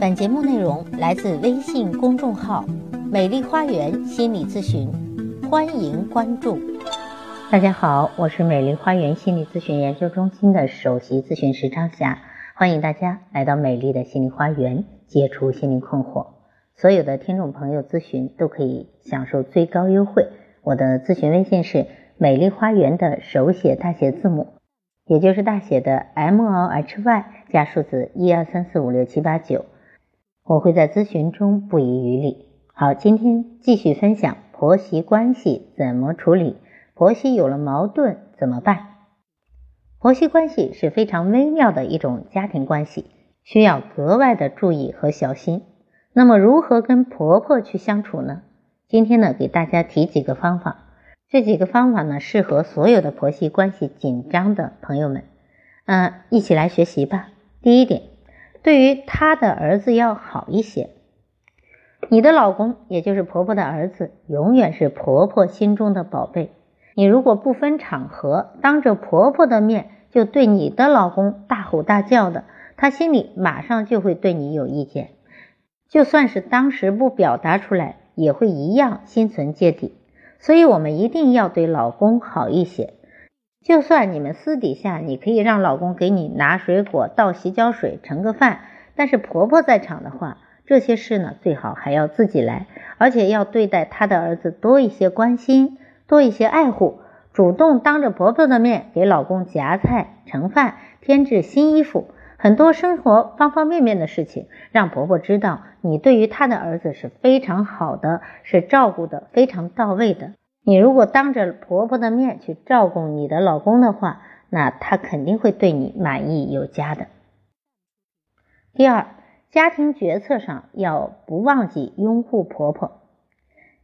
本节目内容来自微信公众号“美丽花园心理咨询”，欢迎关注。大家好，我是美丽花园心理咨询研究中心的首席咨询师张霞，欢迎大家来到美丽的心理花园，解除心理困惑。所有的听众朋友咨询都可以享受最高优惠。我的咨询微信是美丽花园的手写大写字母，也就是大写的 M O H Y 加数字一二三四五六七八九。我会在咨询中不遗余力。好，今天继续分享婆媳关系怎么处理，婆媳有了矛盾怎么办？婆媳关系是非常微妙的一种家庭关系，需要格外的注意和小心。那么如何跟婆婆去相处呢？今天呢，给大家提几个方法。这几个方法呢，适合所有的婆媳关系紧张的朋友们。嗯，一起来学习吧。第一点。对于他的儿子要好一些，你的老公也就是婆婆的儿子，永远是婆婆心中的宝贝。你如果不分场合，当着婆婆的面就对你的老公大吼大叫的，他心里马上就会对你有意见。就算是当时不表达出来，也会一样心存芥蒂。所以，我们一定要对老公好一些。就算你们私底下，你可以让老公给你拿水果、倒洗脚水、盛个饭，但是婆婆在场的话，这些事呢最好还要自己来，而且要对待她的儿子多一些关心，多一些爱护，主动当着婆婆的面给老公夹菜、盛饭、添置新衣服，很多生活方方面面的事情，让婆婆知道你对于她的儿子是非常好的，是照顾的非常到位的。你如果当着婆婆的面去照顾你的老公的话，那他肯定会对你满意有加的。第二，家庭决策上要不忘记拥护婆婆。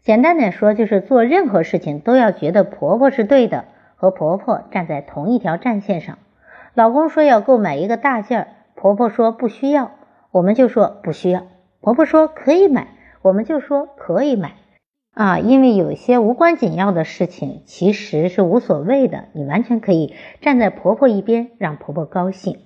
简单点说，就是做任何事情都要觉得婆婆是对的，和婆婆站在同一条战线上。老公说要购买一个大件儿，婆婆说不需要，我们就说不需要；婆婆说可以买，我们就说可以买。啊，因为有些无关紧要的事情，其实是无所谓的，你完全可以站在婆婆一边，让婆婆高兴。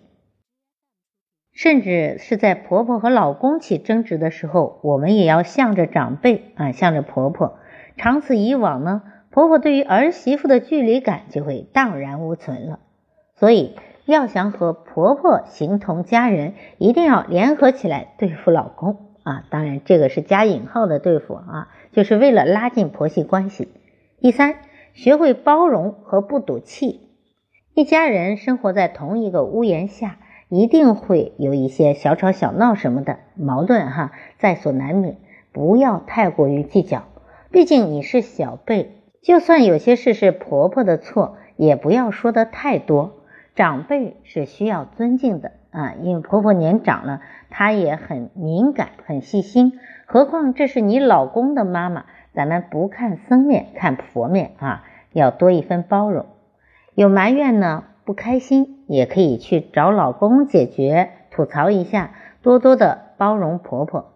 甚至是在婆婆和老公起争执的时候，我们也要向着长辈啊，向着婆婆。长此以往呢，婆婆对于儿媳妇的距离感就会荡然无存了。所以，要想和婆婆形同家人，一定要联合起来对付老公。啊，当然这个是加引号的对付啊，就是为了拉近婆媳关系。第三，学会包容和不赌气。一家人生活在同一个屋檐下，一定会有一些小吵小闹什么的矛盾哈，在所难免。不要太过于计较，毕竟你是小辈，就算有些事是婆婆的错，也不要说的太多。长辈是需要尊敬的。啊，因为婆婆年长了，她也很敏感、很细心。何况这是你老公的妈妈，咱们不看僧面，看佛面啊，要多一分包容。有埋怨呢，不开心也可以去找老公解决，吐槽一下，多多的包容婆婆。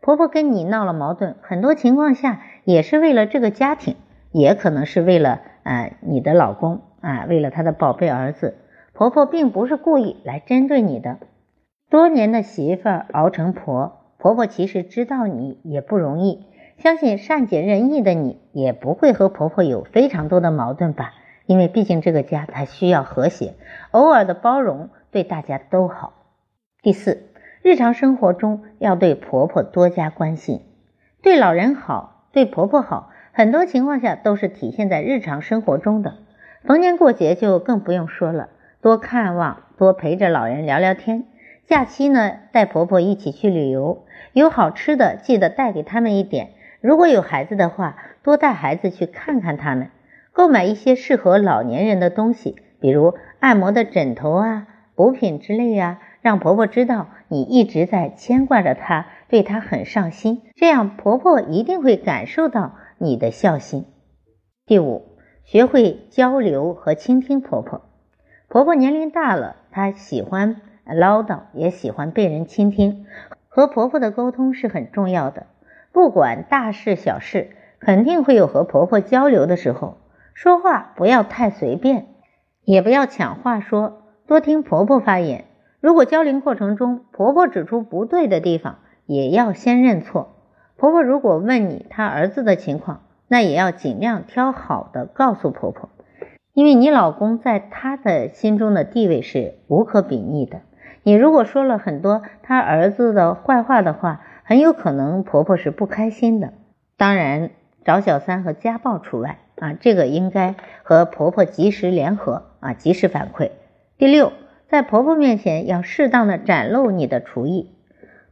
婆婆跟你闹了矛盾，很多情况下也是为了这个家庭，也可能是为了啊你的老公啊，为了他的宝贝儿子。婆婆并不是故意来针对你的，多年的媳妇熬成婆，婆婆其实知道你也不容易，相信善解人意的你也不会和婆婆有非常多的矛盾吧？因为毕竟这个家它需要和谐，偶尔的包容对大家都好。第四，日常生活中要对婆婆多加关心，对老人好，对婆婆好，很多情况下都是体现在日常生活中的，逢年过节就更不用说了。多看望，多陪着老人聊聊天。假期呢，带婆婆一起去旅游，有好吃的记得带给他们一点。如果有孩子的话，多带孩子去看看他们。购买一些适合老年人的东西，比如按摩的枕头啊、补品之类啊，让婆婆知道你一直在牵挂着她，对她很上心。这样婆婆一定会感受到你的孝心。第五，学会交流和倾听婆婆。婆婆年龄大了，她喜欢唠叨，也喜欢被人倾听。和婆婆的沟通是很重要的，不管大事小事，肯定会有和婆婆交流的时候。说话不要太随便，也不要抢话说，多听婆婆发言。如果交流过程中婆婆指出不对的地方，也要先认错。婆婆如果问你她儿子的情况，那也要尽量挑好的告诉婆婆，因为你老公在她的心中的地位是无可比拟的。你如果说了很多他儿子的坏话的话，很有可能婆婆是不开心的。当然，找小三和家暴除外啊，这个应该和婆婆及时联合啊，及时反馈。第六，在婆婆面前要适当的展露你的厨艺。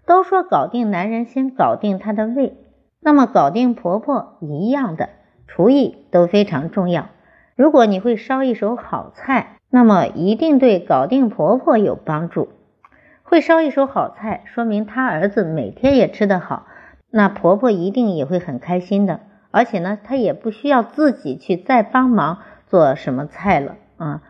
都说搞定男人先搞定他的胃，那么搞定婆婆一样的，厨艺都非常重要。如果你会烧一手好菜，那么一定对搞定婆婆有帮助。会烧一手好菜，说明她儿子每天也吃得好，那婆婆一定也会很开心的。而且呢，她也不需要自己去再帮忙做什么菜了啊。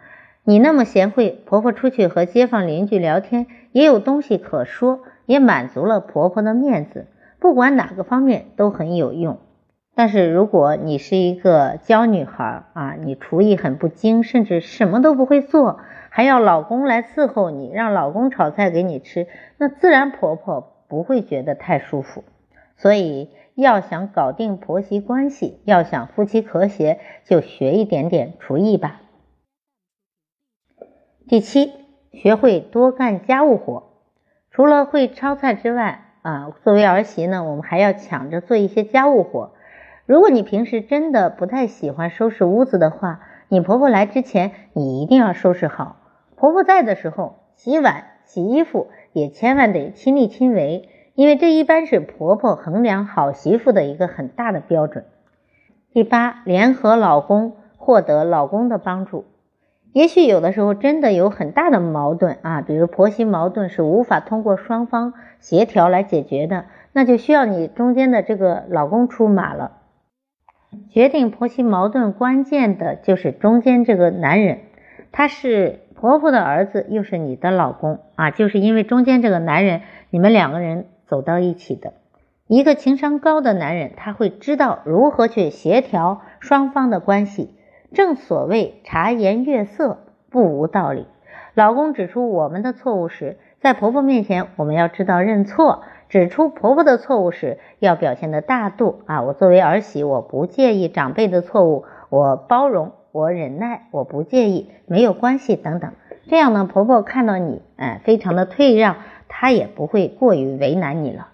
你那么贤惠，婆婆出去和街坊邻居聊天也有东西可说，也满足了婆婆的面子。不管哪个方面都很有用。但是如果你是一个娇女孩啊，你厨艺很不精，甚至什么都不会做。还要老公来伺候你，让老公炒菜给你吃，那自然婆婆不会觉得太舒服。所以要想搞定婆媳关系，要想夫妻和谐，就学一点点厨艺吧。第七，学会多干家务活。除了会炒菜之外，啊，作为儿媳呢，我们还要抢着做一些家务活。如果你平时真的不太喜欢收拾屋子的话，你婆婆来之前，你一定要收拾好。婆婆在的时候，洗碗、洗衣服也千万得亲力亲为，因为这一般是婆婆衡量好媳妇的一个很大的标准。第八，联合老公，获得老公的帮助。也许有的时候真的有很大的矛盾啊，比如婆媳矛盾是无法通过双方协调来解决的，那就需要你中间的这个老公出马了。决定婆媳矛盾关键的就是中间这个男人，他是。婆婆的儿子又是你的老公啊，就是因为中间这个男人，你们两个人走到一起的。一个情商高的男人，他会知道如何去协调双方的关系。正所谓察言悦色不无道理。老公指出我们的错误时，在婆婆面前我们要知道认错；指出婆婆的错误时，要表现的大度啊。我作为儿媳，我不介意长辈的错误，我包容。我忍耐，我不介意，没有关系，等等。这样呢，婆婆看到你，哎，非常的退让，她也不会过于为难你了。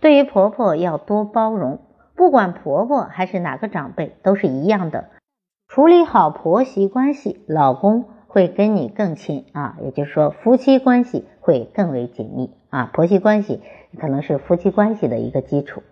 对于婆婆要多包容，不管婆婆还是哪个长辈，都是一样的。处理好婆媳关系，老公会跟你更亲啊，也就是说，夫妻关系会更为紧密啊。婆媳关系可能是夫妻关系的一个基础。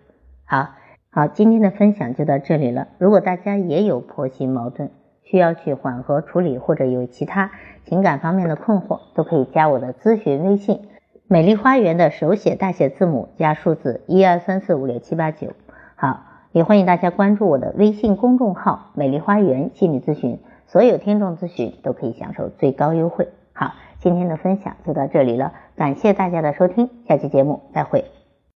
好，好，今天的分享就到这里了。如果大家也有婆媳矛盾，需要去缓和处理，或者有其他情感方面的困惑，都可以加我的咨询微信“美丽花园”的手写大写字母加数字一二三四五六七八九。好，也欢迎大家关注我的微信公众号“美丽花园心理咨询”，所有听众咨询都可以享受最高优惠。好，今天的分享就到这里了，感谢大家的收听，下期节目再会。